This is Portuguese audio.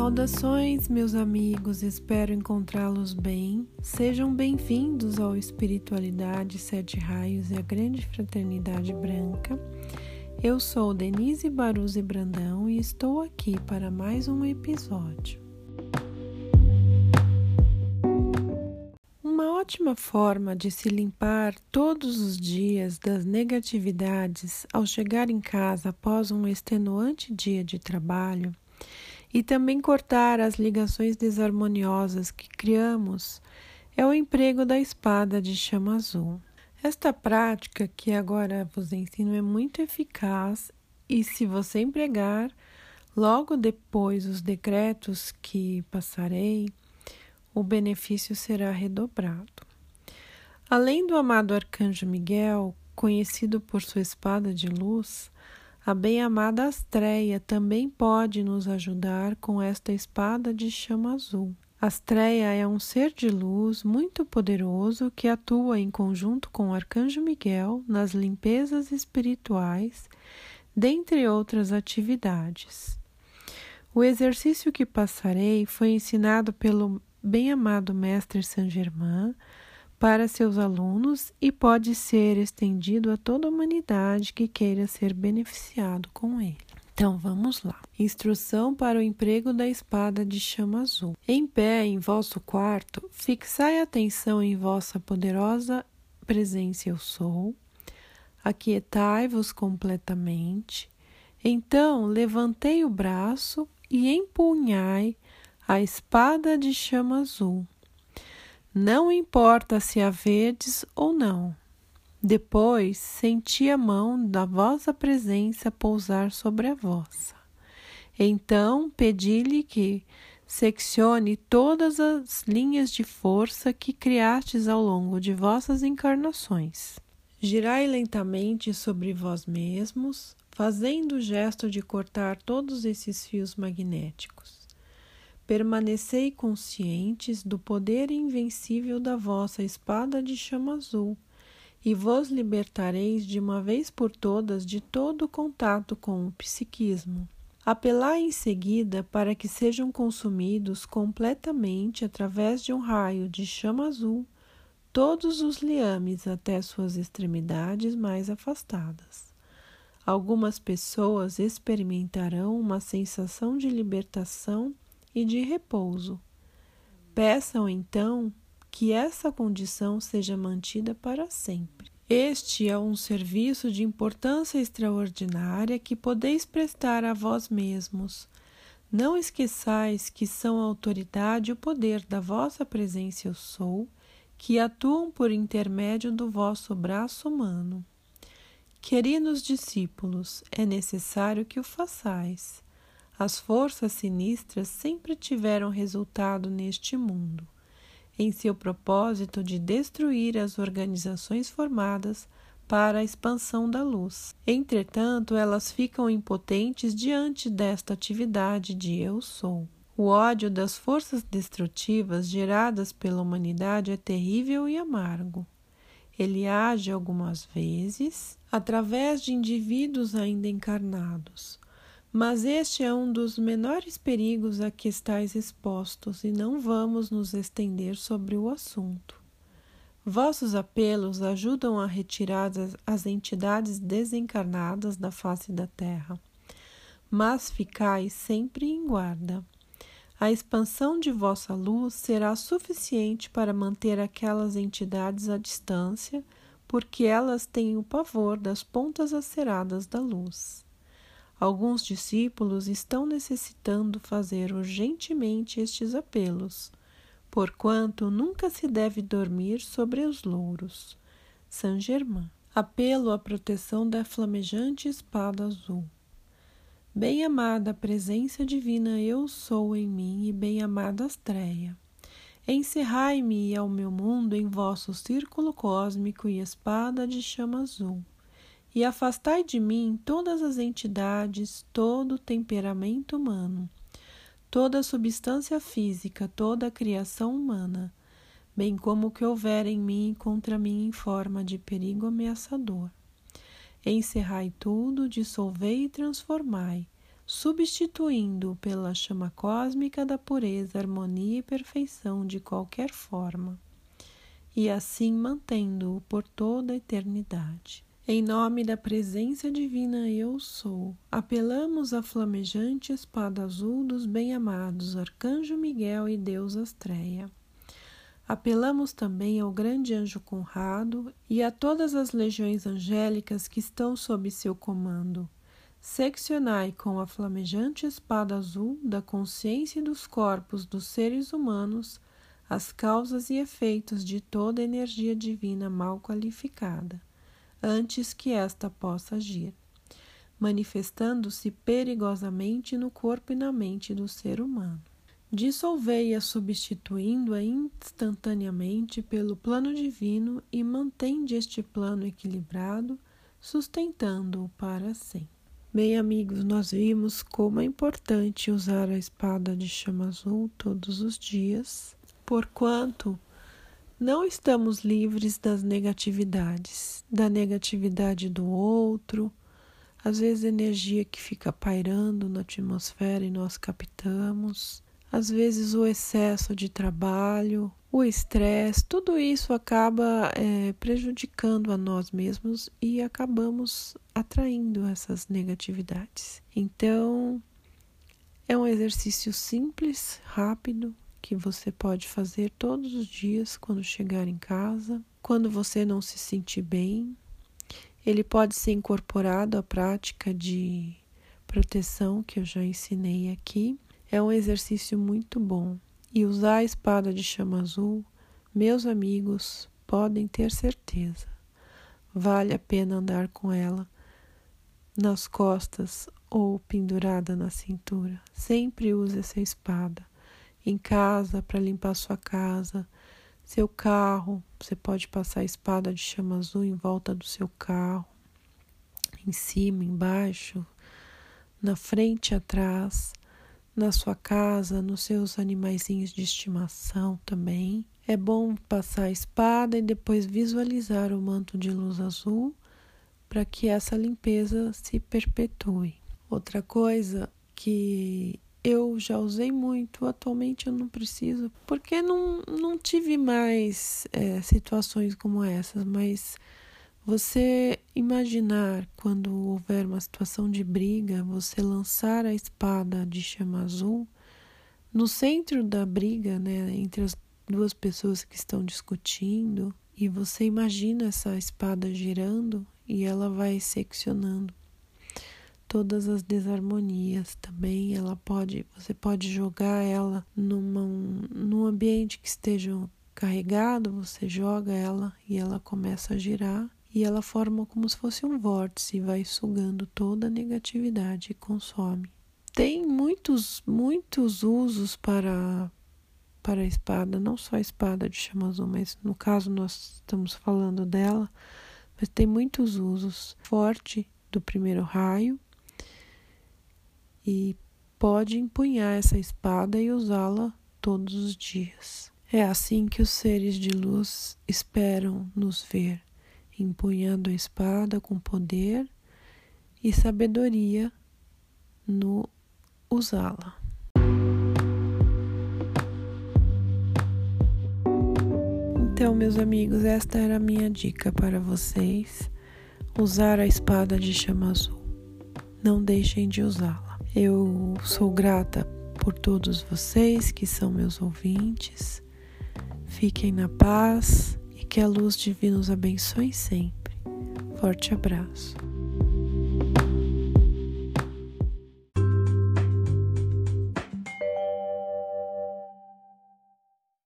Saudações, meus amigos, espero encontrá-los bem. Sejam bem-vindos ao Espiritualidade Sete Raios e a Grande Fraternidade Branca. Eu sou Denise Baruzzi Brandão e estou aqui para mais um episódio. Uma ótima forma de se limpar todos os dias das negatividades ao chegar em casa após um extenuante dia de trabalho e também cortar as ligações desarmoniosas que criamos é o emprego da espada de chama azul. Esta prática que agora vos ensino é muito eficaz e se você empregar logo depois os decretos que passarei, o benefício será redobrado. Além do amado arcanjo Miguel, conhecido por sua espada de luz, a bem-amada Astreia também pode nos ajudar com esta espada de chama azul. Astreia é um ser de luz muito poderoso que atua em conjunto com o Arcanjo Miguel nas limpezas espirituais, dentre outras atividades. O exercício que passarei foi ensinado pelo bem-amado Mestre Saint Germain para seus alunos e pode ser estendido a toda a humanidade que queira ser beneficiado com ele. Então vamos lá. Instrução para o emprego da espada de chama azul. Em pé em vosso quarto, fixai atenção em vossa poderosa presença eu sou. Aquietai-vos completamente. Então levantei o braço e empunhai a espada de chama azul não importa se a verdes ou não. Depois senti a mão da vossa presença pousar sobre a vossa. Então pedi-lhe que seccione todas as linhas de força que criastes ao longo de vossas encarnações. Girai lentamente sobre vós mesmos, fazendo o gesto de cortar todos esses fios magnéticos permanecei conscientes do poder invencível da vossa espada de chama azul, e vos libertareis de uma vez por todas de todo contato com o psiquismo. Apelai em seguida para que sejam consumidos completamente através de um raio de chama azul todos os liames até suas extremidades mais afastadas. Algumas pessoas experimentarão uma sensação de libertação e de repouso. Peçam então que essa condição seja mantida para sempre. Este é um serviço de importância extraordinária que podeis prestar a vós mesmos. Não esqueçais que são a autoridade e o poder da vossa presença eu sou, que atuam por intermédio do vosso braço humano. Queridos discípulos, é necessário que o façais. As forças sinistras sempre tiveram resultado neste mundo, em seu propósito de destruir as organizações formadas para a expansão da luz. Entretanto, elas ficam impotentes diante desta atividade de eu sou. O ódio das forças destrutivas geradas pela humanidade é terrível e amargo. Ele age algumas vezes através de indivíduos ainda encarnados mas este é um dos menores perigos a que estáis expostos e não vamos nos estender sobre o assunto. Vossos apelos ajudam a retirar as entidades desencarnadas da face da terra, mas ficais sempre em guarda. A expansão de vossa luz será suficiente para manter aquelas entidades à distância, porque elas têm o pavor das pontas aceradas da luz. Alguns discípulos estão necessitando fazer urgentemente estes apelos, porquanto nunca se deve dormir sobre os louros. Saint Germain. Apelo à proteção da flamejante espada azul. Bem-amada presença divina, eu sou em mim, e bem-amada Astreia. Encerrai-me ao meu mundo em vosso círculo cósmico e espada de chama azul e afastai de mim todas as entidades, todo o temperamento humano, toda a substância física, toda a criação humana, bem como o que houver em mim contra mim em forma de perigo ameaçador. Encerrai tudo, dissolvei e transformai, substituindo pela chama cósmica da pureza, harmonia e perfeição de qualquer forma, e assim mantendo-o por toda a eternidade. Em nome da presença divina Eu Sou, apelamos à flamejante espada azul dos bem-amados Arcanjo Miguel e Deus Astreia. Apelamos também ao grande anjo Conrado e a todas as legiões angélicas que estão sob seu comando. Seccionai com a flamejante espada azul da consciência e dos corpos dos seres humanos as causas e efeitos de toda energia divina mal qualificada antes que esta possa agir, manifestando-se perigosamente no corpo e na mente do ser humano. Dissolvei-a substituindo-a instantaneamente pelo plano divino e mantende este plano equilibrado, sustentando-o para sempre. Bem, amigos, nós vimos como é importante usar a espada de chama azul todos os dias, porquanto não estamos livres das negatividades, da negatividade do outro, às vezes energia que fica pairando na atmosfera e nós captamos, às vezes o excesso de trabalho, o estresse, tudo isso acaba é, prejudicando a nós mesmos e acabamos atraindo essas negatividades. Então, é um exercício simples, rápido, que você pode fazer todos os dias quando chegar em casa, quando você não se sentir bem. Ele pode ser incorporado à prática de proteção que eu já ensinei aqui. É um exercício muito bom. E usar a espada de chama azul, meus amigos, podem ter certeza. Vale a pena andar com ela nas costas ou pendurada na cintura. Sempre use essa espada em casa para limpar sua casa, seu carro. Você pode passar a espada de chama azul em volta do seu carro, em cima, embaixo, na frente atrás, na sua casa, nos seus animaizinhos de estimação também. É bom passar a espada e depois visualizar o manto de luz azul para que essa limpeza se perpetue. Outra coisa que eu já usei muito, atualmente eu não preciso, porque não, não tive mais é, situações como essas, mas você imaginar quando houver uma situação de briga, você lançar a espada de chama azul no centro da briga, né, entre as duas pessoas que estão discutindo, e você imagina essa espada girando e ela vai seccionando todas as desarmonias também. Ela pode você pode jogar ela numa num ambiente que esteja carregado você joga ela e ela começa a girar e ela forma como se fosse um vórtice e vai sugando toda a negatividade e consome. Tem muitos muitos usos para para a espada não só a espada de chama azul mas no caso nós estamos falando dela mas tem muitos usos. Forte do primeiro raio e pode empunhar essa espada e usá-la todos os dias. É assim que os seres de luz esperam nos ver, empunhando a espada com poder e sabedoria no usá-la. Então, meus amigos, esta era a minha dica para vocês: usar a espada de chama azul. Não deixem de usá-la. Eu sou grata por todos vocês que são meus ouvintes. Fiquem na paz e que a luz divina os abençoe sempre. Forte abraço.